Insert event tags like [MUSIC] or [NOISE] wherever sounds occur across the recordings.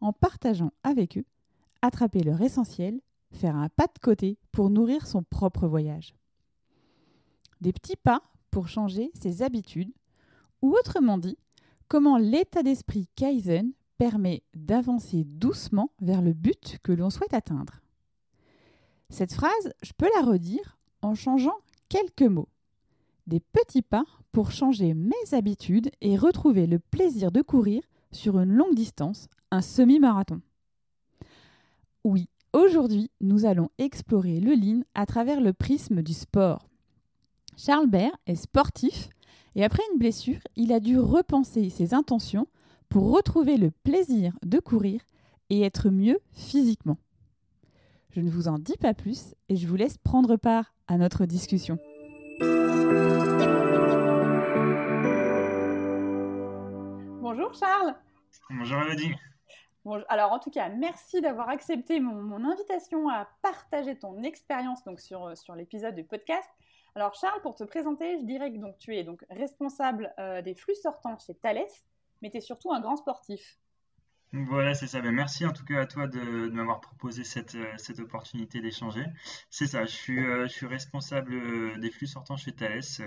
en partageant avec eux, attraper leur essentiel, faire un pas de côté pour nourrir son propre voyage. Des petits pas pour changer ses habitudes, ou autrement dit, comment l'état d'esprit Kaizen permet d'avancer doucement vers le but que l'on souhaite atteindre. Cette phrase, je peux la redire en changeant quelques mots. Des petits pas pour changer mes habitudes et retrouver le plaisir de courir sur une longue distance, un semi-marathon. Oui, aujourd'hui, nous allons explorer le lean à travers le prisme du sport. Charles Baird est sportif et après une blessure, il a dû repenser ses intentions pour retrouver le plaisir de courir et être mieux physiquement. Je ne vous en dis pas plus et je vous laisse prendre part à notre discussion. Bonjour Charles. Bonjour Elodie. Bon, alors en tout cas, merci d'avoir accepté mon, invitation à partager ton expérience donc sur, sur l'épisode du podcast. Alors Charles, pour te présenter, je dirais que donc, tu es donc responsable euh, des flux sortants chez Thales, mais tu es surtout un grand sportif. Voilà, c'est ça. Ben, merci en tout cas à toi de, m'avoir proposé cette, euh, cette opportunité d'échanger. C'est ça, je suis, euh, je suis responsable des flux sortants chez Thales sur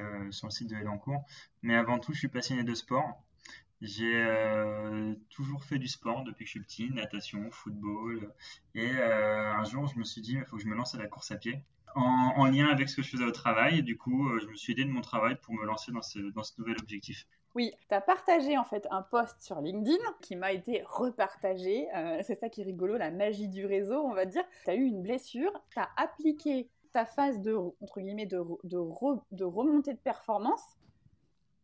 le site de Elancourt. Mais avant tout, je suis passionné de sport. J'ai toujours fait du sport depuis que je suis petit, natation, football. Et un jour, je me suis dit, il faut que je me lance à la course à pied en, lien avec ce que je faisais au travail. Du coup, euh, je me suis aidé de mon travail pour me lancer dans ce, nouvel objectif. Oui, tu as partagé en fait un post sur LinkedIn qui m'a été repartagé. Euh, c'est ça qui est rigolo, la magie du réseau, on va dire. Tu as eu une blessure, tu as appliqué ta phase de, entre guillemets, de, de remontée de performance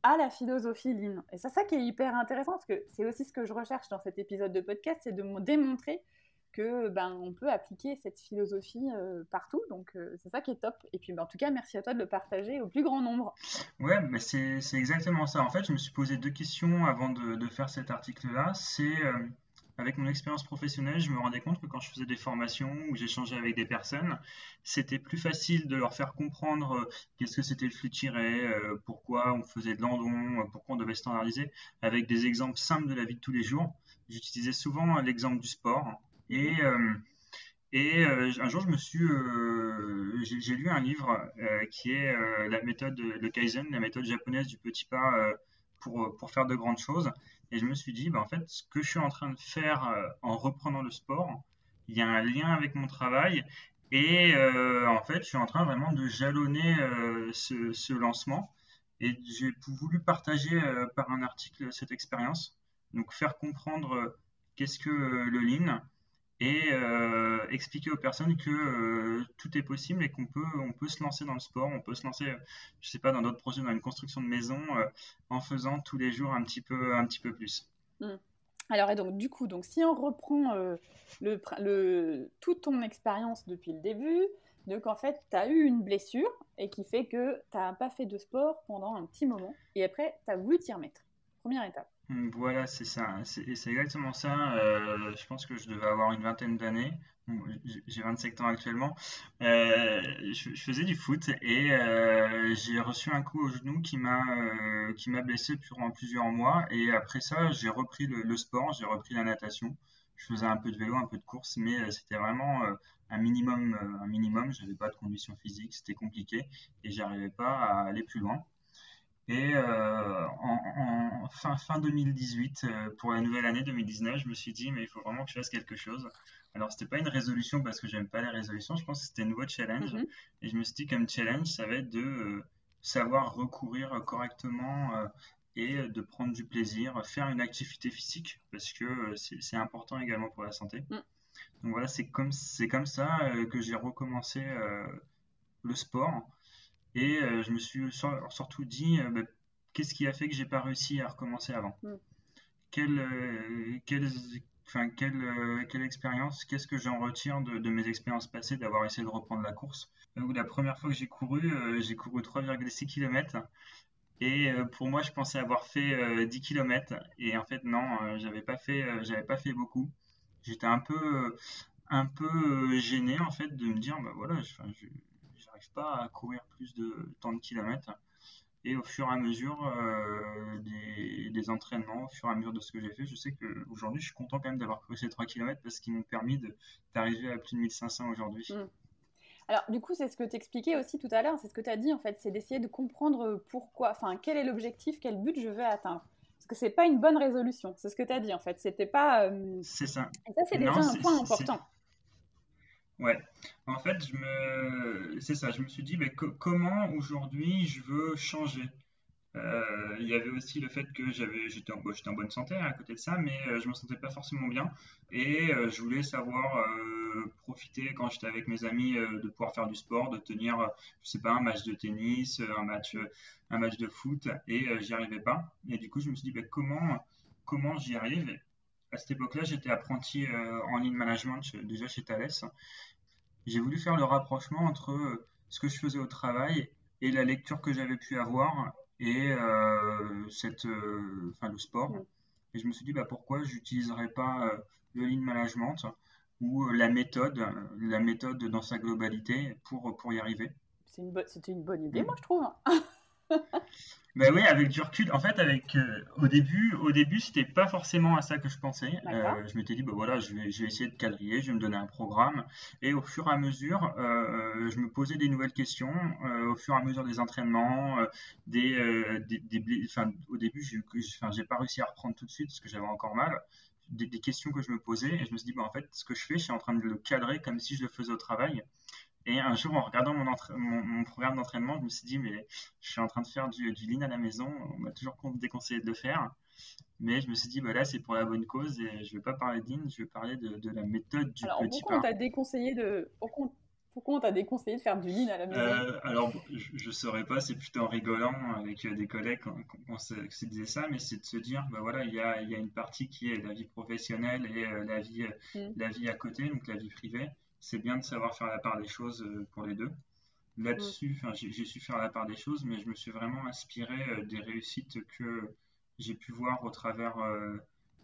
à la philosophie Lean. Et c'est ça qui est hyper intéressant, parce que c'est aussi ce que je recherche dans cet épisode de podcast, c'est de démontrer que ben on peut appliquer cette philosophie euh, partout. Donc euh, c'est ça qui est top. Et puis ben, en tout cas, merci à toi de le partager au plus grand nombre. Ouais, mais c'est exactement ça. En fait, je me suis posé deux questions avant de, de faire cet article-là. C'est euh, avec mon expérience professionnelle, je me rendais compte que quand je faisais des formations ou j'échangeais avec des personnes, c'était plus facile de leur faire comprendre qu'est-ce que c'était le flux tiré, pourquoi on faisait de l'andon, pourquoi on devait standardiser, avec des exemples simples de la vie de tous les jours. J'utilisais souvent l'exemple du sport et, euh, euh, un jour, je me suis, euh, j'ai lu un livre qui est la méthode, le Kaizen, la méthode japonaise du petit pas pour, pour faire de grandes choses. Et je me suis dit, bah, en fait, ce que je suis en train de faire en reprenant le sport, il y a un lien avec mon travail. Et en fait, je suis en train vraiment de jalonner ce, ce, lancement. Et j'ai voulu partager par un article cette expérience. Donc, faire comprendre qu'est-ce que le lean, et euh, expliquer aux personnes que euh, tout est possible et qu'on peut, on peut se lancer dans le sport, on peut se lancer, je sais pas, dans d'autres projets, dans une construction de maison, euh, en faisant tous les jours un petit peu, un petit peu plus. Mmh. Alors, et donc, du coup, donc, si on reprend le, le, toute ton expérience depuis le début, donc en fait, tu as eu une blessure et qui fait que tu n'as pas fait de sport pendant un petit moment et après, tu as voulu t'y remettre. Première étape. Mm, voilà, c'est ça. C'est exactement ça. Euh, je pense que je devais avoir une vingtaine d'années. J'ai 27 ans actuellement. Euh, je, faisais du foot et euh, j'ai reçu un coup au genou qui m'a qui m'a blessé durant plusieurs mois. Et après ça, j'ai repris le, sport, j'ai repris la natation. Je faisais un peu de vélo, un peu de course, mais c'était vraiment un minimum. un minimum. J'avais pas de conditions physiques, c'était compliqué et j'arrivais pas à aller plus loin. Et euh, en, fin, fin 2018, euh, pour la nouvelle année 2019, je me suis dit, mais il faut vraiment que je fasse quelque chose. Alors, c'était pas une résolution parce que j'aime pas les résolutions, je pense que c'était un nouveau challenge. Mhm. Et je me suis dit, comme challenge, ça va être de euh, savoir recourir correctement et de prendre du plaisir, faire une activité physique parce que c'est important également pour la santé. Mm. Donc voilà, c'est comme, comme ça que j'ai recommencé le sport. Et euh, je me suis surtout dit, euh, bah, qu'est-ce qui a fait que j'ai pas réussi à recommencer avant mm. euh, enfin, quelle, quelle expérience, qu'est-ce que j'en retire de, de, mes expériences passées d'avoir essayé de reprendre la course? la première fois que j'ai couru, j'ai couru 3,6 km. Et pour moi, je pensais avoir fait 10 km. Et en fait, non, j'avais pas fait, j'avais pas fait beaucoup. J'étais un peu, un peu gêné en fait de me dire, bah voilà, je, pas à courir plus de tant de kilomètres. Et au fur et à mesure euh, des, entraînements, au fur et à mesure de ce que j'ai fait, je sais qu'aujourd'hui, je suis content quand même d'avoir couru ces 3 km parce qu'ils m'ont permis d'arriver à plus de 1500 aujourd'hui. Mm. Alors, du coup, c'est ce que tu expliquais aussi tout à l'heure, c'est ce que tu as dit en fait, c'est d'essayer de comprendre pourquoi, enfin, quel est l'objectif, quel but je veux atteindre. Parce que c'est pas une bonne résolution, c'est ce que tu as dit en fait, c'était pas. Euh, c'est ça. Et ça, c'est déjà un point important. Ouais, en fait, je me... c'est ça, je me suis dit, mais comment aujourd'hui je veux changer? Euh, il y avait aussi le fait que j'avais, j'étais en, bonne santé à côté de ça, mais euh, je me sentais pas forcément bien et euh, je voulais savoir profiter quand j'étais avec mes amis de pouvoir faire du sport, de tenir, je sais pas, un match de tennis, un match, un match de foot et j'y arrivais pas. Et du coup, je me suis dit, ben, comment, comment j'y arrive? À cette époque-là, j'étais apprenti euh, en ligne management déjà chez Thales. J'ai voulu faire le rapprochement entre euh, ce que je faisais au travail et la lecture que j'avais pu avoir et euh, cette, enfin, le sport. Et je me suis dit, bah, pourquoi j'utiliserais pas le lean management ou la méthode, la méthode dans sa globalité pour, pour y arriver. C'était une, bonne idée, mm. moi, je trouve. [LAUGHS] Ben oui, avec du recul. En fait, avec euh, au début, au début, c'était pas forcément à ça que je pensais. Euh, je m'étais dit, bah voilà, je vais, je vais, essayer de quadriller, je vais me donner un programme. Et au fur et à mesure, euh, je me posais des nouvelles questions. au fur et à mesure des entraînements, des, des, des enfin, au début, j'ai, enfin, j'ai pas réussi à reprendre tout de suite parce que j'avais encore mal. Des, des, questions que je me posais et je me suis dit, bah, en fait, ce que je fais, je suis en train de le cadrer comme si je le faisais au travail. Et un jour, en regardant mon, mon, programme d'entraînement, je me suis dit, mais je suis en train de faire du, du lean à la maison. On m'a toujours déconseillé de le faire. Mais je me suis dit, bah là, c'est pour la bonne cause et je ne vais pas parler de lean, je vais parler de, de la méthode du alors, petit pourquoi On t'a déconseillé de... Pourquoi, pourquoi on t'a déconseillé de faire du lean à la maison? Euh, Alors, je ne saurais pas, c'est plutôt en rigolant avec des collègues qu'on se, disait ça, mais c'est de se dire, bah voilà, il y a, y a, une partie qui est la vie professionnelle et euh, la, vie, mmh. la vie à côté, donc la vie privée c'est bien de savoir faire la part des choses euh, pour les deux. Là-dessus, mm. j'ai su faire la part des choses, mais je me suis vraiment inspiré euh, des réussites que j'ai pu voir au travers euh,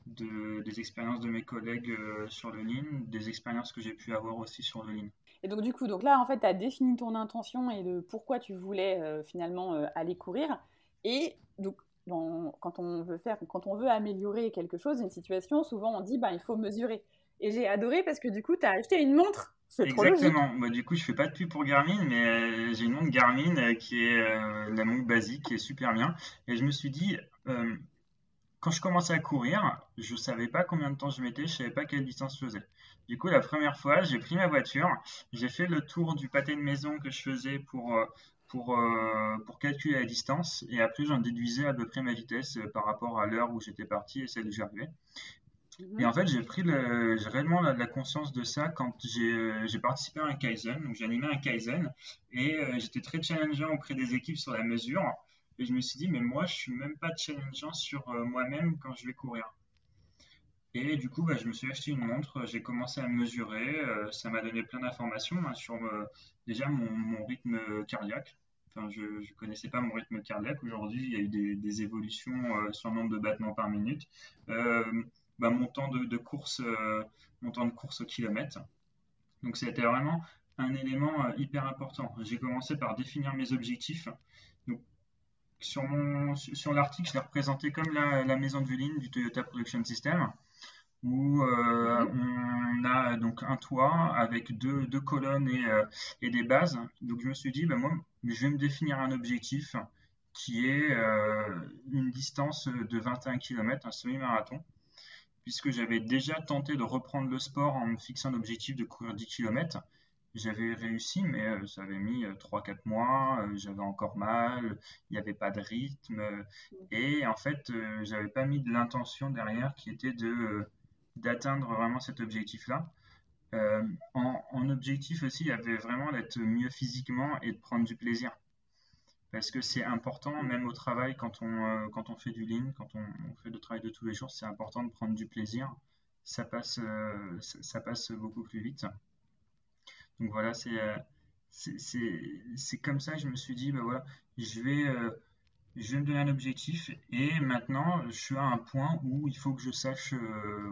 de, des expériences de mes collègues sur le Lean, des expériences que j'ai pu avoir aussi sur le Lean. Et donc du coup, donc là en fait, tu as défini ton intention et de pourquoi tu voulais finalement aller courir. Et donc quand on veut faire, quand on veut améliorer quelque chose, une situation, souvent on dit bah il faut mesurer. Et j'ai adoré parce que du coup, tu as acheté une montre. C'est trop Exactement. Bah, du coup, je fais pas de pub pour Garmin, mais euh, j'ai une montre Garmin euh, qui est euh, la montre basique, qui est super bien. Et je me suis dit, quand je commençais à courir, je savais pas combien de temps je mettais, je savais pas quelle distance je faisais. Du coup, la première fois, j'ai pris ma voiture, j'ai fait le tour du pâté de maison que je faisais pour, pour, pour calculer la distance, et après, j'en déduisais à peu près ma vitesse par rapport à l'heure où j'étais parti et celle où j'arrivais. Et en fait, j'ai pris le, j'ai réellement la, la, conscience de ça quand j'ai, euh, participé à un Kaizen. Donc, j'ai animé un Kaizen et euh, j'étais très challengeant auprès des équipes sur la mesure. Et je me suis dit, mais moi, je suis même pas challengeant sur euh, moi-même quand je vais courir. Et du coup, bah, je me suis acheté une montre, j'ai commencé à mesurer. ça m'a donné plein d'informations hein, sur déjà mon, mon, rythme cardiaque. Enfin, je ne connaissais pas mon rythme cardiaque. Aujourd'hui, il y a eu des, des évolutions sur le nombre de battements par minute. Bah, mon, temps de, course, euh, mon temps de course au kilomètre. Donc c'était vraiment un élément euh, hyper important. J'ai commencé par définir mes objectifs. Donc, sur, mon, sur l'article, je l'ai représenté comme la, maison du Lean du Toyota Production System, où euh, on a donc un toit avec deux, deux colonnes et, et, des bases. Donc je me suis dit, bah, moi, je vais me définir un objectif qui est une distance de 21 km, un semi-marathon puisque j'avais déjà tenté de reprendre le sport en me fixant l'objectif de courir 10 km. J'avais réussi, mais euh, ça avait mis 3-4 euh, mois, euh, j'avais encore mal, il n'y avait pas de rythme, et en fait, j'avais pas mis de l'intention derrière qui était d'atteindre vraiment cet objectif-là. en, objectif aussi, il y avait vraiment d'être mieux physiquement et de prendre du plaisir parce que c'est important, même au travail, quand on, euh, quand on fait du lean, quand on, fait le travail de tous les jours, c'est important de prendre du plaisir ça passe, ça, passe beaucoup plus vite. Donc voilà, c'est c'est comme ça que je me suis dit, ben voilà, je vais, je vais me donner un objectif et maintenant je suis à un point où il faut que je sache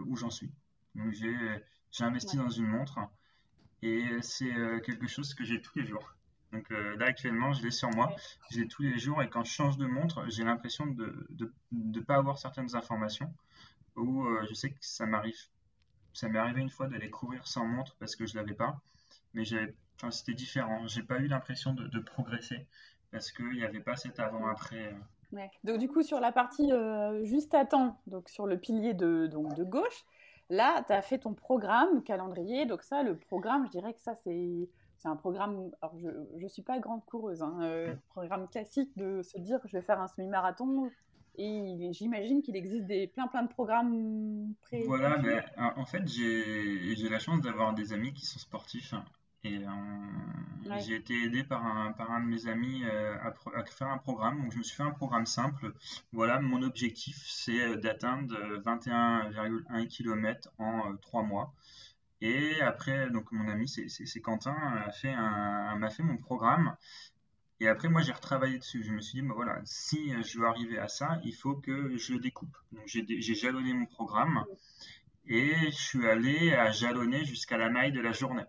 où j'en suis. Donc j'ai investi dans une montre et c'est quelque chose que j'ai tous les jours. Donc là actuellement je l'ai sur moi, j'ai tous les jours et quand je change de montre, j'ai l'impression de ne pas avoir certaines informations ou je sais que ça m'arrive. Ça m'est arrivé une fois d'aller courir sans montre parce que je l'avais pas, mais enfin, c'était différent. J'ai pas eu l'impression de, progresser parce qu'il n'y avait pas cet avant-après. Donc du coup sur la partie juste à temps, donc sur le pilier de, donc, de gauche, Là, tu as fait ton programme, calendrier. Donc ça, le programme, je dirais que ça, c'est c'est un programme. Alors, je ne suis pas grande coureuse, hein, euh, programme classique de se dire je vais faire un semi-marathon. Et j'imagine qu'il existe des, plein plein de programmes pré. Voilà, mais en fait, j'ai la chance d'avoir des amis qui sont sportifs et euh, j'ai été aidé par un, par un de mes amis euh, à, faire un programme. Donc je me suis fait un programme simple. Voilà, mon objectif, c'est euh, d'atteindre 21,1 km en 3 mois. Et après, donc mon ami, c'est Quentin, fait m'a fait mon programme. Et après, moi, j'ai retravaillé dessus. Je me suis dit, bah, voilà, si je veux arriver à ça, il faut que je le découpe. Donc j'ai jalonné mon programme et je suis allé à jalonner jusqu'à la maille de la journée.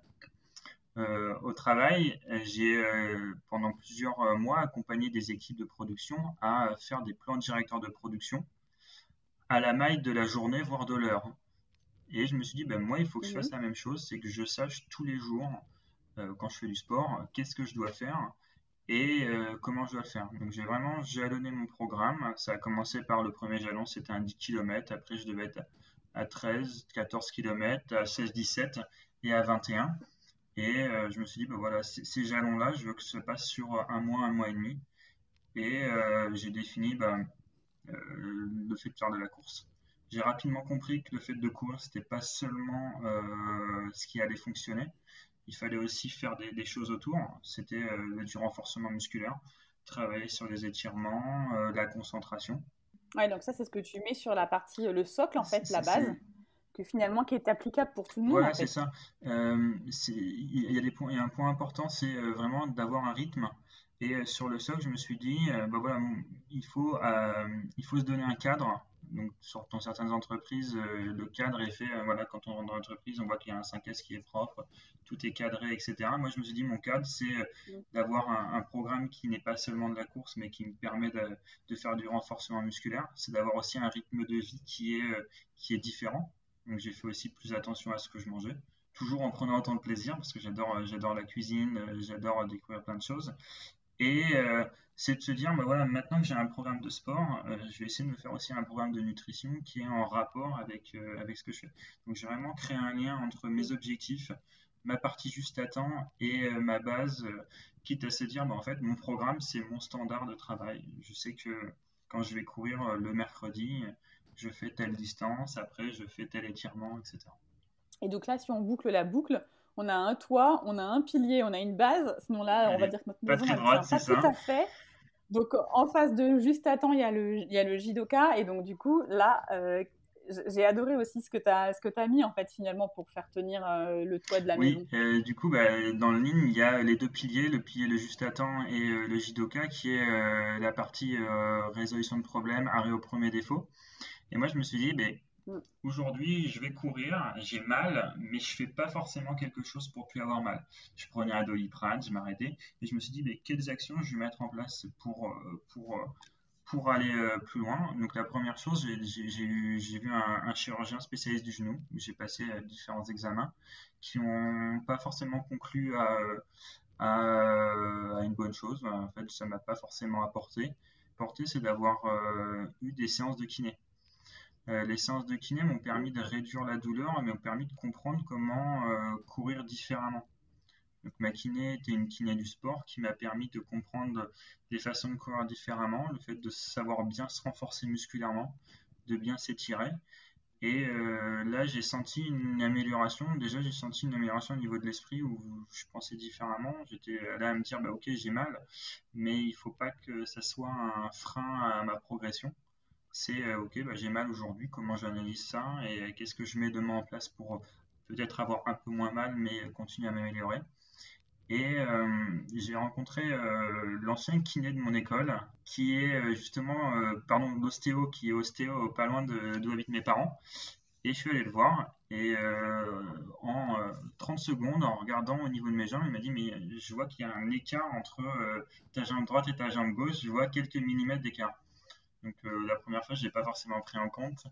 Euh, au travail, j'ai euh, pendant plusieurs euh, mois accompagné des équipes de production à faire des plans directeurs de production à la maille de la journée, voire de l'heure. Et je me suis dit, ben, moi, il faut que je fasse la même chose, c'est que je sache tous les jours, quand je fais du sport, qu'est-ce que je dois faire et comment je dois le faire. Donc j'ai vraiment jalonné mon programme. Ça a commencé par le premier jalon, c'était un 10 km. Après, je devais être à 13, 14 km, à 16, 17 et à 21. Et euh, je me suis dit, bah voilà, ces jalons-là, je veux que ça passe sur un mois, un mois et demi. Et euh, j'ai défini euh, le fait de faire de la course. J'ai rapidement compris que le fait de courir, c'était pas seulement ce qui allait fonctionner. Il fallait aussi faire des, choses autour. C'était du renforcement musculaire, travailler sur les étirements, la concentration. Ouais, donc ça, c'est ce que tu mets sur la partie, le socle, en fait, la base que finalement qui est applicable pour tout le monde. Voilà, c'est ça. Euh, il y, a des points, un point important, c'est euh, vraiment d'avoir un rythme. Et euh, sur le socle, je me suis dit, bah voilà, il faut, il faut se donner un cadre. Donc, sur, dans certaines entreprises, le cadre est fait, voilà, quand on rentre dans l'entreprise, on voit qu'il y a un 5S qui est propre, tout est cadré, etc. Moi, je me suis dit, mon cadre, c'est d'avoir un, programme qui n'est pas seulement de la course, mais qui me permet de, faire du renforcement musculaire. C'est d'avoir aussi un rythme de vie qui est, qui est différent. Donc j'ai fait aussi plus attention à ce que je mangeais, toujours en prenant autant de plaisir parce que j'adore euh, j'adore la cuisine, euh, j'adore découvrir plein de choses. Et euh, c'est de se dire, bah voilà, maintenant que j'ai un programme de sport, je vais essayer de me faire aussi un programme de nutrition qui est en rapport avec, avec ce que je fais. Donc j'ai vraiment créé un lien entre mes objectifs, ma partie juste à temps et ma base, quitte à se dire, bah, en fait, mon programme, c'est mon standard de travail. Je sais que quand je vais courir le mercredi, je fais telle distance, après je fais tel étirement, etc. Et donc là, si on boucle la boucle, on a un toit, on a un pilier, on a une base. Sinon là, on va dire que notre maison, pas, pas tout à fait. Donc en face de juste à temps, il y a le, il y a le jidoka. Et donc du coup, là, euh, j'ai adoré aussi ce que tu as, mis en fait finalement pour faire tenir euh, le toit de la maison. Oui, du coup, bah, dans le ligne, il y a les deux piliers, le pilier le juste à temps et euh, le jidoka, qui est la partie résolution de problèmes, arrêt au premier défaut. Et moi, je me suis dit, ben, mm. Aujourd'hui, je vais courir, j'ai mal, mais je fais pas forcément quelque chose pour plus avoir mal. Je prenais un doliprane, je m'arrêtais, et je me suis dit, ben, quelles actions je vais mettre en place pour, euh, pour, euh, pour aller euh, plus loin? Donc, la première chose, j'ai vu un, un, chirurgien spécialiste du genou, j'ai passé différents examens qui n'ont pas forcément conclu à, à, une bonne chose. En fait, ça m'a pas forcément apporté. Porté, c'est d'avoir eu des séances de kiné. Euh, les séances de kiné m'ont permis de réduire la douleur, mais m'ont permis de comprendre comment euh, courir différemment. Ma kiné était une kiné du sport qui m'a permis de comprendre des façons de courir différemment, le fait de savoir bien se renforcer musculairement, de bien s'étirer. Et euh, là, j'ai senti une amélioration. Déjà, j'ai senti une amélioration au niveau de l'esprit où je pensais différemment. J'étais là à me dire, bah, ok, j'ai mal, mais il ne faut pas que ça soit un frein à ma progression c'est ok, bah, j'ai mal aujourd'hui, comment j'analyse ça et qu'est-ce que je mets demain en place pour peut-être avoir un peu moins mal, mais continuer à m'améliorer. Et euh, j'ai rencontré euh, l'ancien kiné de mon école, qui est euh, justement, pardon, l'ostéo, qui est ostéo pas loin d'où habitent mes parents. Et je suis allé le voir. Et en 30 secondes, en regardant au niveau de mes jambes, il m'a dit Mais je vois qu'il y a un écart entre ta jambe droite et ta jambe gauche. Je vois quelques millimètres d'écart. Donc la première fois, je n'ai pas forcément pris en compte.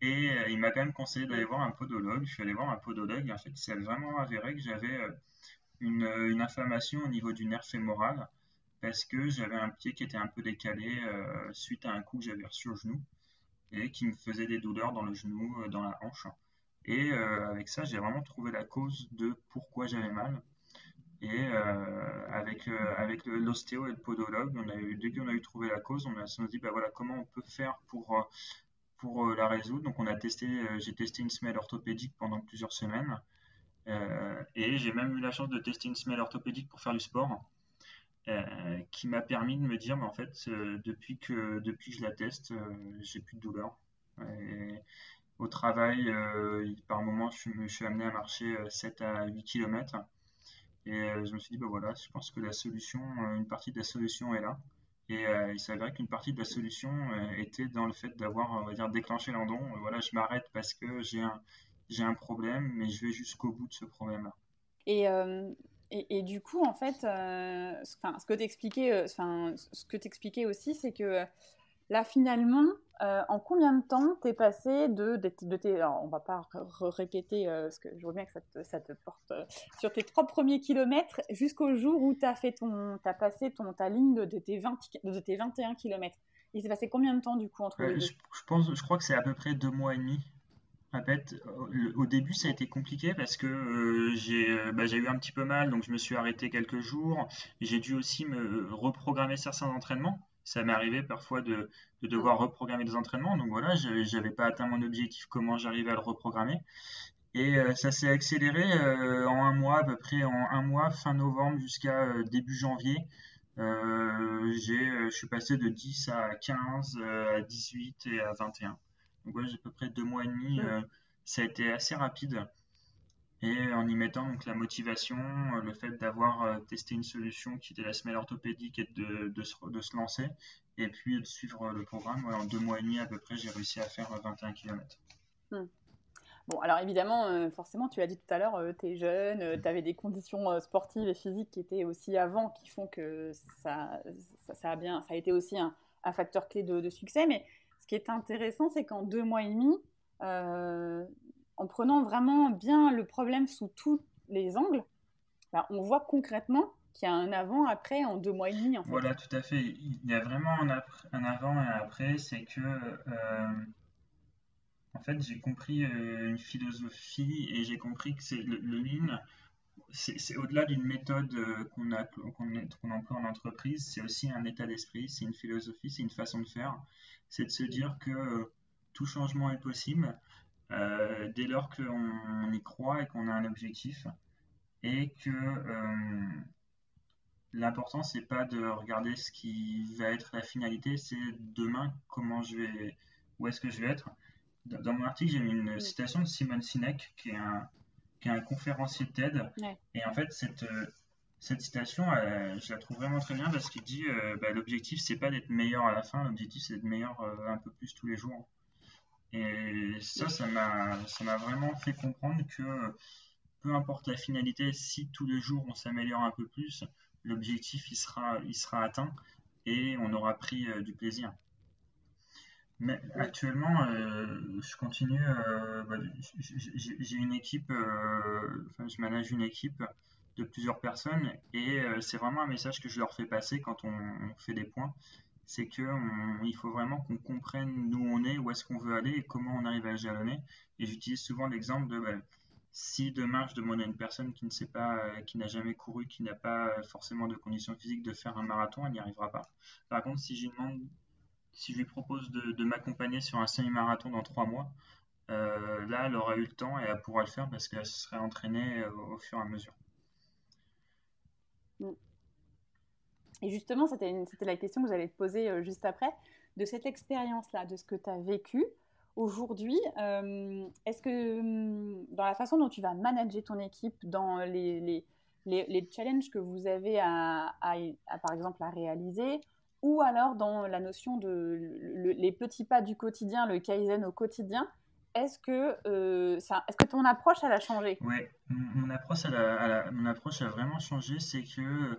Et il m'a quand même conseillé d'aller voir un podologue. Je suis allé voir un podologue. Et en fait, il s'est vraiment avéré que j'avais une, inflammation au niveau du nerf fémoral parce que j'avais un pied qui était un peu décalé euh, suite à un coup que j'avais reçu au genou et qui me faisait des douleurs dans le genou, euh, dans la hanche. Et euh, avec ça, j'ai vraiment trouvé la cause de pourquoi j'avais mal. Et avec, avec l'ostéo et le podologue, on a eu, dès qu'on a eu trouvé la cause, on, a, se dit bah voilà, comment on peut faire pour, pour la résoudre. Donc on a testé, j'ai testé une semelle orthopédique pendant plusieurs semaines. Euh, et j'ai même eu la chance de tester une semelle orthopédique pour faire du sport. Euh, qui m'a permis de me dire, mais en fait, euh, depuis, que, depuis que je la teste, j'ai plus de douleur. au travail, par moment, je me suis amené à marcher 7 à 8 km. Et je me suis dit, bah voilà, je pense que la solution, une partie de la solution est là. Et il s'avérait qu'une partie de la solution était dans le fait d'avoir, on va dire, déclenché l'endon. Voilà, je m'arrête parce que j'ai un, j'ai un problème, mais je vais jusqu'au bout de ce problème-là. Et, euh, et, du coup, en fait, euh, ce que tu expliquais, euh, ce que expliquais aussi, c'est que là, finalement, en combien de temps t'es passé de, de, de tes, alors, on va pas répéter, parce que je vois bien que ça te, ça te porte sur tes trois premiers kilomètres, jusqu'au jour où tu as, fait ton, as passé ton, ta ligne de, tes, 20, de tes 21 kilomètres. Il s'est passé combien de temps du coup entre les deux? je, je, pense, je crois que c'est à peu près deux mois et demi. En fait, au début, ça a été compliqué parce que euh, euh, bah, j'ai eu un petit peu mal, donc je me suis arrêté quelques jours. J'ai dû aussi me reprogrammer certains entraînements. Ça m'est arrivé parfois de, devoir reprogrammer des entraînements. Donc voilà, je n'avais pas atteint mon objectif, comment j'arrivais à le reprogrammer. Et euh, ça s'est accéléré en un mois, à peu près en un mois, fin novembre jusqu'à début janvier. je suis passé de 10 à 15, à 18 et à 21. Donc j'ai à peu près deux mois et demi. Euh, ça a été assez rapide. Et en y mettant donc la motivation, euh, le fait d'avoir euh, testé une solution qui était la semelle orthopédique et de, de, se, lancer, et puis de suivre le programme, en deux mois et demi à peu près, j'ai réussi à faire 21 km. Hmm. Bon, alors évidemment, forcément, tu l'as dit tout à l'heure, tu es jeune, tu avais des conditions sportives et physiques qui étaient aussi avant, qui font que ça, ça, a, bien, ça a été aussi un, un facteur clé de, succès. Mais ce qui est intéressant, c'est qu'en deux mois et demi, euh, en prenant vraiment bien le problème sous tous les angles, bah, on voit concrètement qu'il y a un avant-après en deux mois et demi. Voilà, tout à fait. Il y a vraiment un, avant et un après. C'est que, euh, en fait, j'ai compris euh, une philosophie et j'ai compris que c'est le, lean, c'est au-delà d'une méthode qu'on qu'on emploie en entreprise, c'est aussi un état d'esprit, c'est une philosophie, c'est une façon de faire c'est de se dire que euh, tout changement est possible euh, dès lors qu'on y croit et qu'on a un objectif et que euh, l'important c'est pas de regarder ce qui va être la finalité, c'est demain comment je vais, où est-ce que je vais être. Dans mon article, j'ai mis une citation de Simon Sinek, qui est un, qui est un conférencier TED. Et en fait, cette, cette citation, je la trouve vraiment très bien parce qu'il dit euh, bah, l'objectif, c'est pas d'être meilleur à la fin, l'objectif, c'est d'être meilleur euh, un peu plus tous les jours. Et ça, ça m'a, ça m'a vraiment fait comprendre que peu importe la finalité, si tous les jours on s'améliore un peu plus, l'objectif, il sera, il sera atteint et on aura pris euh, du plaisir. Mais actuellement, je continue. Bah, j'ai une équipe, enfin, je manage une équipe de plusieurs personnes et euh, c'est vraiment un message que je leur fais passer quand on, fait des points c'est que il faut vraiment qu'on comprenne d'où on est, où est-ce qu'on veut aller et comment on arrive à jalonner. Et j'utilise souvent l'exemple de bah, si demain je demande à une personne qui ne sait pas, euh, qui n'a jamais couru, qui n'a pas forcément de conditions physiques de faire un marathon, elle n'y arrivera pas. Par contre, si je lui si je lui propose de, m'accompagner sur un semi-marathon dans trois mois, euh, là, elle aura eu le temps et elle pourra le faire parce qu'elle se serait entraînée au fur et à mesure. Et justement, c'était la question que vous allez te poser juste après, de cette expérience-là, de ce que tu as vécu. Aujourd'hui, est-ce que hum, dans la façon dont tu vas manager ton équipe, dans les, challenges que vous avez à, par exemple, à réaliser, ou alors dans la notion de les petits pas du quotidien, le kaizen au quotidien, est-ce que, euh, est-ce que ton approche, a changé? Oui, mon approche a vraiment changé. C'est que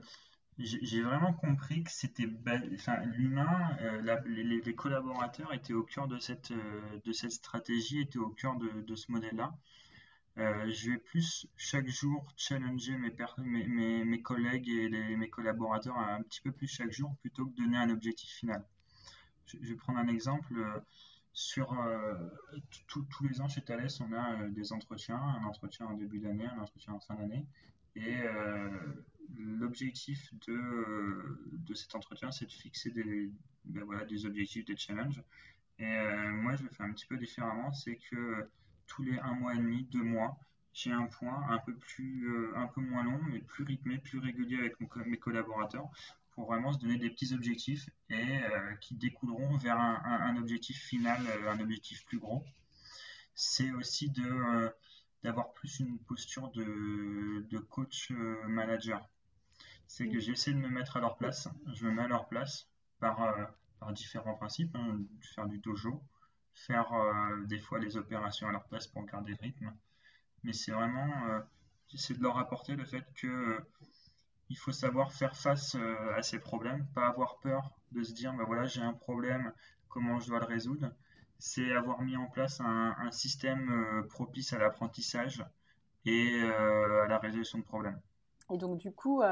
j'ai vraiment compris que c'était l'humain, euh, les, collaborateurs étaient au cœur de cette, euh, stratégie, étaient au cœur de, ce modèle-là. je vais plus chaque jour challenger mes, mes, mes, collègues et mes collaborateurs un petit peu plus chaque jour plutôt que donner un objectif final. Je, vais prendre un exemple sur euh, tous les ans chez Thales, on a euh, des entretiens, un entretien en début d'année, un entretien en fin d'année. Et euh, l'objectif de, de cet entretien, c'est de fixer des, ben voilà, des objectifs, des challenges. Et moi, je le fais un petit peu différemment, c'est que tous les un mois et demi, deux mois, j'ai un point un peu plus, un peu moins long, mais plus rythmé, plus régulier avec mes collaborateurs pour vraiment se donner des petits objectifs et euh, qui découleront vers un, objectif final, euh, un objectif plus gros. C'est aussi de euh, d'avoir plus une posture de, coach manager. C'est que j'essaie de me mettre à leur place. Je me mets à leur place par, par différents principes. Hein, faire du dojo, faire des fois les opérations à leur place pour garder le rythme. Mais c'est vraiment, j'essaie de leur apporter le fait que il faut savoir faire face euh, à ces problèmes, pas avoir peur de se dire, bah voilà, j'ai un problème, comment je dois le résoudre. C'est avoir mis en place un, système euh, propice à l'apprentissage et euh, à la résolution de problèmes. Et donc, du coup,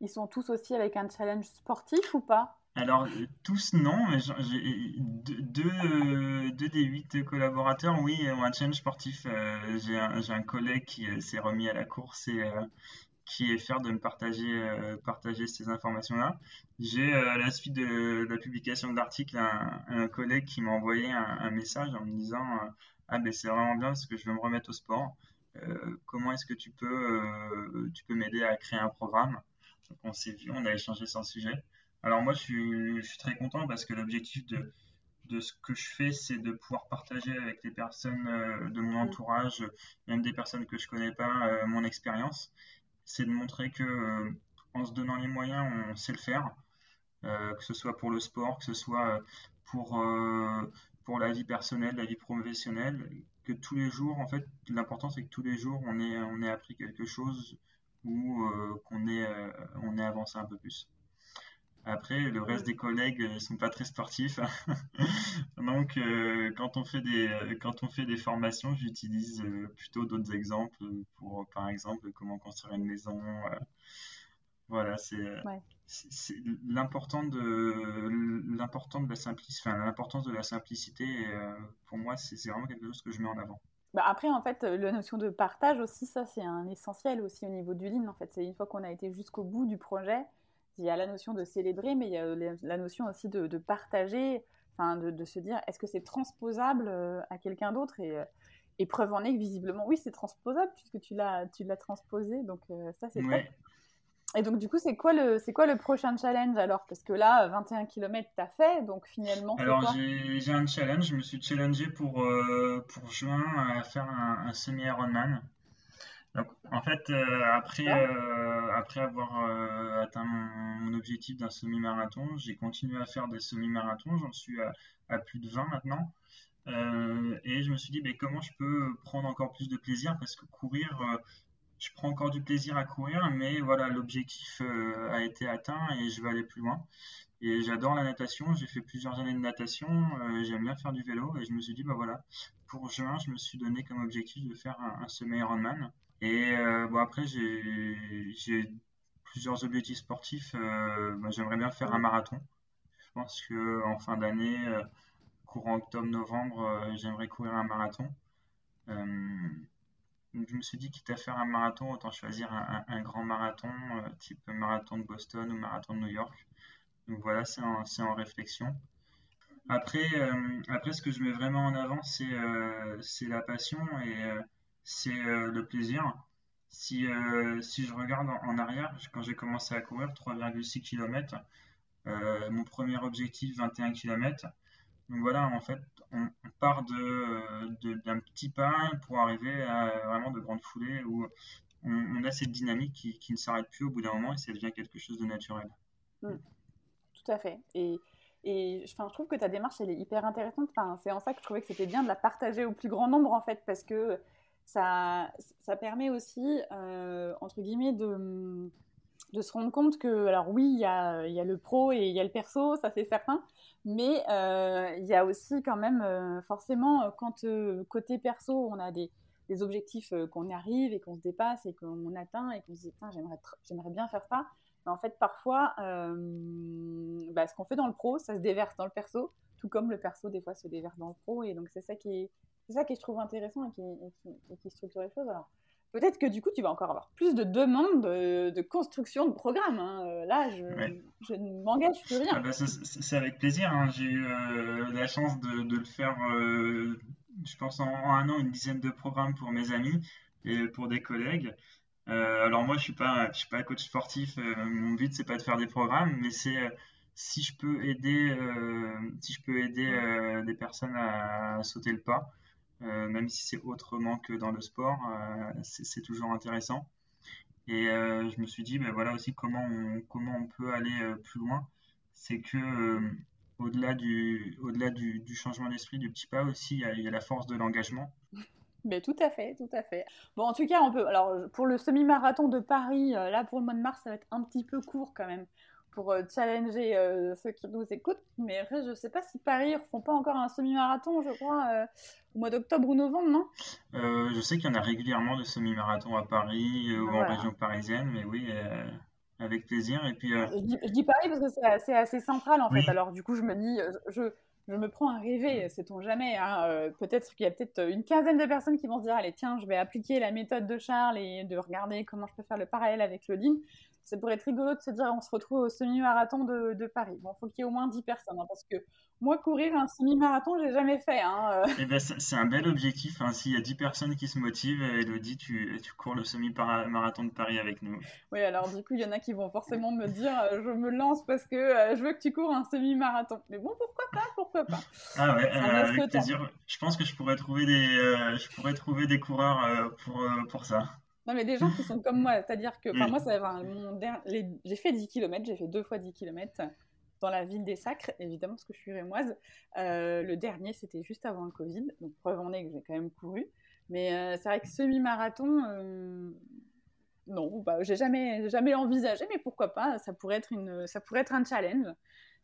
ils sont tous aussi avec un challenge sportif ou pas? Alors, tous non, mais j'ai deux, des huit collaborateurs, oui, ont un challenge sportif. j'ai un, collègue qui s'est remis à la course et qui est fier de me partager, euh, partager ces informations-là. J'ai, euh, à la suite de, la publication de l'article, un, collègue qui m'a envoyé un, message en me disant euh, Ah, ben c'est vraiment bien parce que je veux me remettre au sport. comment est-ce que tu peux, tu peux m'aider à créer un programme? Donc, on s'est vu, on a échangé sur le sujet. Alors, moi, je suis, je suis très content parce que l'objectif de, de ce que je fais, c'est de pouvoir partager avec les personnes de mon entourage, même des personnes que je connais pas, mon expérience c'est de montrer que euh, en se donnant les moyens, on sait le faire, euh, que ce soit pour le sport, que ce soit euh, pour, pour la vie personnelle, la vie professionnelle, que tous les jours, en fait, l'important c'est que tous les jours on ait, on ait appris quelque chose ou qu'on ait, on ait avancé un peu plus. Après, le reste des collègues ne sont pas très sportifs. [LAUGHS] Donc, euh, quand, on fait des, quand on fait des formations, j'utilise euh, plutôt d'autres exemples pour, par exemple, comment construire une maison. Euh. voilà, c'est l'important de l'important de la simplicité, enfin, l'importance de la simplicité. pour moi, c'est vraiment quelque chose que je mets en avant. Bah après, en fait, la notion de partage aussi, ça, c'est un essentiel aussi au niveau du lean. En fait, c'est une fois qu'on a été jusqu'au bout du projet, il y a la notion de célébrer, mais il y a la notion aussi de, partager, enfin de, se dire est-ce que c'est transposable euh, à quelqu'un d'autre? Et, euh, et, preuve en est que visiblement oui c'est transposable puisque tu l'as tu l'as transposé donc euh, ça c'est ouais. Et donc du coup c'est quoi le c'est quoi le prochain challenge alors? Parce que là 21 km tu as fait donc finalement Alors j'ai un challenge, je me suis challengé pour pour juin à faire un, un semi Ironman en fait, euh, après, euh, après avoir euh, atteint mon, objectif d'un semi-marathon, j'ai continué à faire des semi-marathons. J'en suis à, plus de 20 maintenant. et je me suis dit, mais comment je peux prendre encore plus de plaisir? Parce que courir, je prends encore du plaisir à courir, mais voilà, l'objectif a été atteint et je vais aller plus loin. Et j'adore la natation, j'ai fait plusieurs années de natation, j'aime bien faire du vélo et je me suis dit, bah voilà, pour juin, je me suis donné comme objectif de faire un, un semi-Ironman. Et euh, bon, après, j'ai plusieurs objectifs sportifs. Euh, j'aimerais bien faire un marathon. Je pense qu'en fin d'année, euh, courant octobre-novembre, j'aimerais courir un marathon. je me suis dit, quitte à faire un marathon, autant choisir un, grand marathon, type marathon de Boston ou marathon de New York. Donc voilà, c'est en, en, réflexion. Après, après, ce que je mets vraiment en avant, c'est la passion et c'est euh, le plaisir. Si, euh, si je regarde en, arrière, quand j'ai commencé à courir 3,6 km, mon premier objectif 21 km. Donc voilà, en fait, on, part de, d'un petit pas pour arriver à vraiment de grandes foulées où on, a cette dynamique qui, qui ne s'arrête plus au bout d'un moment et ça devient quelque chose de naturel. Mm. Tout à fait. Et, et je trouve que ta démarche, elle est hyper intéressante. C'est en ça que je trouvais que c'était bien de la partager au plus grand nombre, en fait, parce que ça, ça permet aussi, euh, entre guillemets, de, de se rendre compte que, alors oui, il y a, y a, le pro et il y a le perso, ça c'est certain, mais euh, il y a aussi quand même, euh, forcément, quand côté perso, on a des, des objectifs qu'on arrive et qu'on se dépasse et qu'on atteint et qu'on se dit, j'aimerais bien faire ça en fait, parfois, bah, ce qu'on fait dans le pro, ça se déverse dans le perso, tout comme le perso, des fois, se déverse dans le pro. Et donc, c'est ça qui est, c'est ça qui je trouve intéressant et qui, qui, structure les choses. Alors, peut-être que du coup, tu vas encore avoir plus de demandes de, construction de programme. Hein. Euh, là, je, je ne m'engage plus rien. Ah bah, c'est avec plaisir. Hein. J'ai eu euh, la chance de, de le faire, je pense, en, en, un an, une dizaine de programmes pour mes amis et pour des collègues. Euh, alors moi, je suis pas, je suis pas coach sportif. Euh, mon but, c'est pas de faire des programmes, mais c'est euh, si je peux aider, si je peux aider des personnes à, sauter le pas, même si c'est autrement que dans le sport, c'est toujours intéressant. Et je me suis dit, ben voilà aussi comment on, comment on peut aller plus loin. C'est que au-delà du, au-delà du, changement d'esprit, du petit pas aussi, il y a la force de l'engagement. Mais tout à fait, tout à fait. Bon, en tout cas, on peut. Alors, pour le semi-marathon de Paris, euh, là, pour le mois de mars, ça va être un petit peu court quand même pour euh, challenger euh, ceux qui nous écoutent. Mais après, je ne sais pas si Paris ne font pas encore un semi-marathon, je crois, au mois d'octobre ou novembre, non? Je sais qu'il y en a régulièrement de semi-marathons à Paris ou en région parisienne, mais oui. Avec plaisir. Et puis, je, dis, Paris parce que c'est assez, central en fait. Alors du coup, je me dis, je, je me prends à rêver, sait-on jamais. Hein, euh, peut-être qu'il y a peut-être une quinzaine de personnes qui vont se dire allez, tiens, je vais appliquer la méthode de Charles et de regarder comment je peux faire le parallèle avec le lean ça pourrait être rigolo de se dire on se retrouve au semi-marathon de, Paris. Bon, il faut qu'il y ait au moins 10 personnes, hein, parce que moi, courir un semi-marathon, j'ai jamais fait. Hein, euh. eh ben, c'est un bel objectif. Hein. S'il y a 10 personnes qui se motivent, Elodie, tu, tu cours le semi-marathon de Paris avec nous. Oui, alors du coup, il y en a qui vont forcément me dire euh, je me lance parce que euh, je veux que tu cours un semi-marathon. Mais bon, pourquoi pas Pourquoi pas Ah ouais, avec plaisir. Je pense que je pourrais trouver des, je pourrais trouver des coureurs pour, pour ça. Non, mais des gens qui sont comme moi, c'est-à-dire que, enfin, moi, ça, mon j'ai fait 10 km, j'ai fait deux fois 10 km dans la ville des Sacres, évidemment, parce que je suis rémoise. Euh, le dernier, c'était juste avant le Covid, donc preuve en est que j'ai quand même couru. Mais euh, c'est vrai que semi-marathon, euh, non, bah, j'ai jamais, jamais envisagé, mais pourquoi pas Ça pourrait être, une, ça pourrait être un challenge.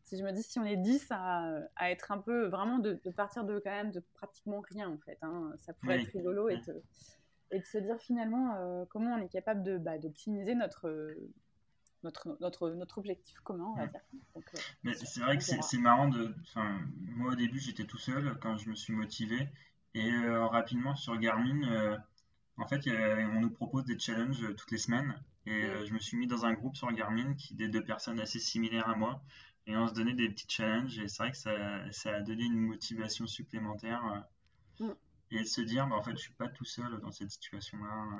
Si je me dis, si on est 10 à, à être un peu, vraiment, de, partir de quand même de pratiquement rien, en fait. Hein, ça pourrait être rigolo et et de se dire finalement euh, comment on est capable de bah, d'optimiser notre notre, notre, notre objectif commun, on va dire. Euh, Mais c'est vrai que c'est marrant de. Moi, au début, j'étais tout seul quand je me suis motivé. Et euh, rapidement, sur Garmin, en fait, on nous propose des challenges toutes les semaines. Et je me suis mis dans un groupe sur Garmin qui des deux personnes assez similaires à moi. Et on se donnait des petits challenges. Et c'est vrai que ça, ça, a donné une motivation supplémentaire. Mm et se dire, bah, en fait, je suis pas tout seul dans cette situation-là.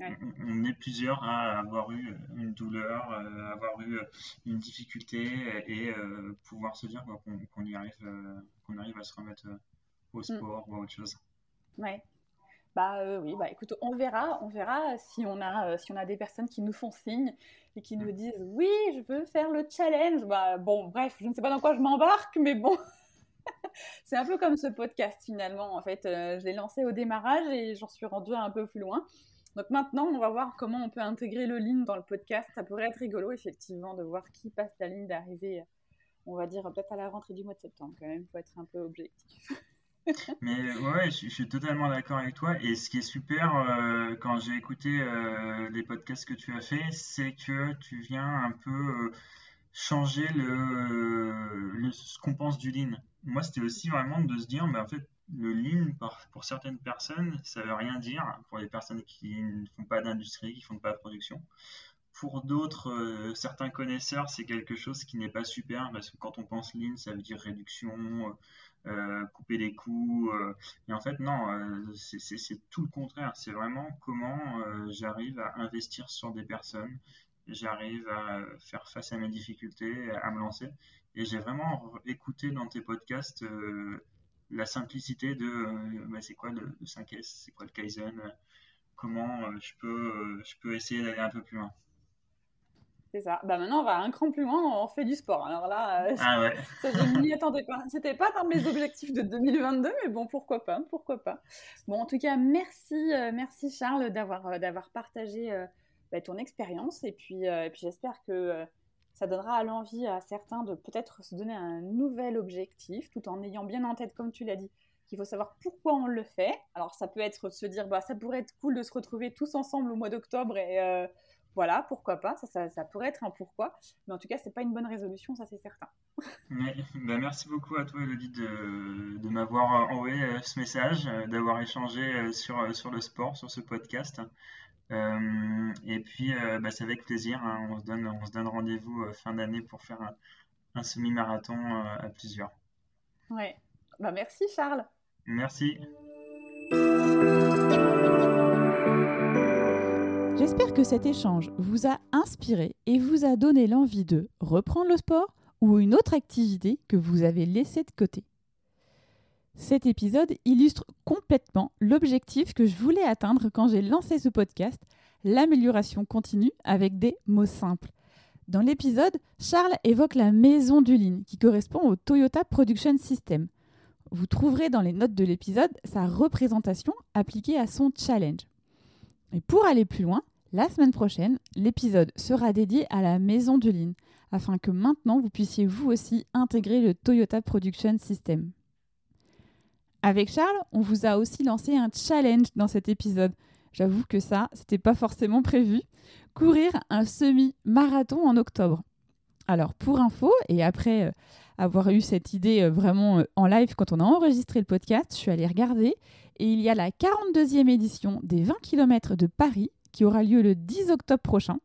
On, est plusieurs à avoir eu une douleur, à euh, avoir eu une difficulté et euh, pouvoir se dire bah, qu'on y arrive, euh, qu'on arrive à se remettre au mm. sport ou à autre chose. Ouais. Bah oui, bah écoute, on verra, on verra si on a si on a des personnes qui nous font signe et qui nous mm. disent oui, je veux faire le challenge. Bah bon, bref, je ne sais pas dans quoi je m'embarque, mais bon. [LAUGHS] c'est un peu comme ce podcast finalement. En fait, euh, je l'ai lancé au démarrage et j'en suis rendue un peu plus loin. Donc maintenant, on va voir comment on peut intégrer le ligne dans le podcast. Ça pourrait être rigolo, effectivement, de voir qui passe la ligne d'arrivée, on va dire peut-être à la rentrée du mois de septembre quand même. Faut être un peu objectif. [LAUGHS] Mais ouais, je, suis totalement d'accord avec toi. Et ce qui est super euh, quand j'ai écouté euh, les podcasts que tu as fait, c'est que tu viens un peu changer ce qu'on pense du lean. Moi, c'était aussi vraiment de se dire, mais en fait, le lean, pour certaines personnes, ça veut rien dire. Pour les personnes qui ne font pas d'industrie, qui ne font pas de production. pour d'autres, certains connaisseurs, c'est quelque chose qui n'est pas super parce que quand on pense lean, ça veut dire réduction, couper les coûts. et en fait, non, c'est tout le contraire. C'est vraiment comment j'arrive à investir sur des personnes, j'arrive à faire face à mes difficultés, à me lancer. Et j'ai vraiment écouté dans tes podcasts la simplicité de euh, bah, c'est quoi le, 5S, c'est quoi le Kaizen, euh, comment euh, je, peux, je peux essayer d'aller un peu plus loin? C'est ça. Bah maintenant, on va un cran plus loin, on fait du sport. Alors là, ah ouais. [LAUGHS] je m'y attendais pas. C'était pas dans mes objectifs de 2022, mais bon, pourquoi pas, pourquoi pas. Bon, en tout cas, merci, merci Charles d'avoir d'avoir partagé bah, ton expérience, et puis, et puis j'espère que ça donnera l'envie à certains de peut-être se donner un nouvel objectif, tout en ayant bien en tête, comme tu l'as dit, qu'il faut savoir pourquoi on le fait. Alors ça peut être de se dire, bah, ça pourrait être cool de se retrouver tous ensemble au mois d'octobre et euh, voilà, pourquoi pas, ça, ça, pourrait être un pourquoi. Mais en tout cas, c'est pas une bonne résolution, ça c'est certain. [LAUGHS] bah, merci beaucoup à toi, Elodie, de, de m'avoir envoyé euh, ce message, euh, d'avoir échangé sur, sur le sport, sur ce podcast. Euh, et puis, euh, bah, c'est avec plaisir. Hein. on se donne, on se donne rendez-vous euh, fin d'année pour faire un, semi-marathon à plusieurs. Ouais. Bah, merci Charles. Merci. J'espère que cet échange vous a inspiré et vous a donné l'envie de reprendre le sport ou une autre activité que vous avez laissée de côté. Cet épisode illustre complètement l'objectif que je voulais atteindre quand j'ai lancé ce podcast, l'amélioration continue avec des mots simples. Dans l'épisode, Charles évoque la maison du Lean qui correspond au Toyota Production System. Vous trouverez dans les notes de l'épisode sa représentation appliquée à son challenge. Et pour aller plus loin, la semaine prochaine, l'épisode sera dédié à la maison du Lean, afin que maintenant vous puissiez vous aussi intégrer le Toyota Production System. Avec Charles, on vous a aussi lancé un challenge dans cet épisode. J'avoue que ça, c'était pas forcément prévu. Courir un semi-marathon en octobre. Alors pour info, et après euh, avoir eu cette idée euh, vraiment euh, en live quand on a enregistré le podcast, je suis allée regarder et il y a la 42e édition des 20 km de Paris qui aura lieu le 10 octobre prochain.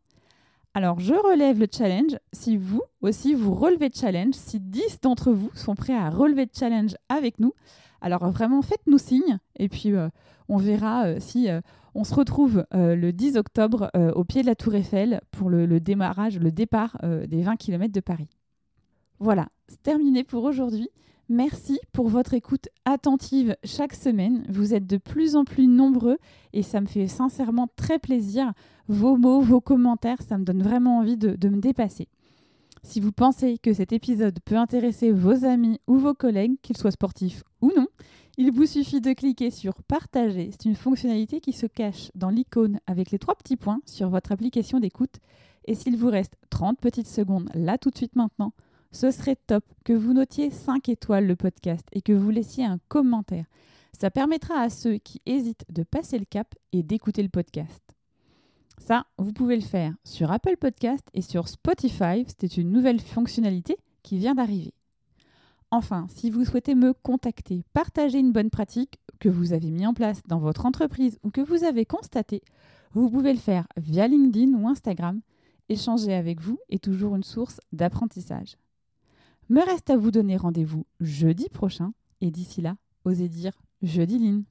Alors je relève le challenge. Si vous aussi vous relevez le challenge, si 10 d'entre vous sont prêts à relever le challenge avec nous, alors vraiment, faites-nous signe et puis euh, on verra euh, si euh, on se retrouve le 10 octobre au pied de la Tour Eiffel pour le, démarrage, le départ des 20 km de Paris. Voilà, c'est terminé pour aujourd'hui. Merci pour votre écoute attentive chaque semaine. Vous êtes de plus en plus nombreux et ça me fait sincèrement très plaisir. Vos mots, vos commentaires, ça me donne vraiment envie de me dépasser. Si vous pensez que cet épisode peut intéresser vos amis ou vos collègues, qu'ils soient sportifs ou non, il vous suffit de cliquer sur Partager. C'est une fonctionnalité qui se cache dans l'icône avec les trois petits points sur votre application d'écoute. Et s'il vous reste 30 petites secondes là tout de suite maintenant, ce serait top que vous notiez 5 étoiles le podcast et que vous laissiez un commentaire. Ça permettra à ceux qui hésitent de passer le cap et d'écouter le podcast. Ça, vous pouvez le faire sur Apple Podcast et sur Spotify. C'était une nouvelle fonctionnalité qui vient d'arriver. Enfin, si vous souhaitez me contacter, partager une bonne pratique que vous avez mis en place dans votre entreprise ou que vous avez constaté, vous pouvez le faire via LinkedIn ou Instagram. Échanger avec vous est toujours une source d'apprentissage. Me reste à vous donner rendez-vous jeudi prochain et d'ici là, osez dire jeudi ligne.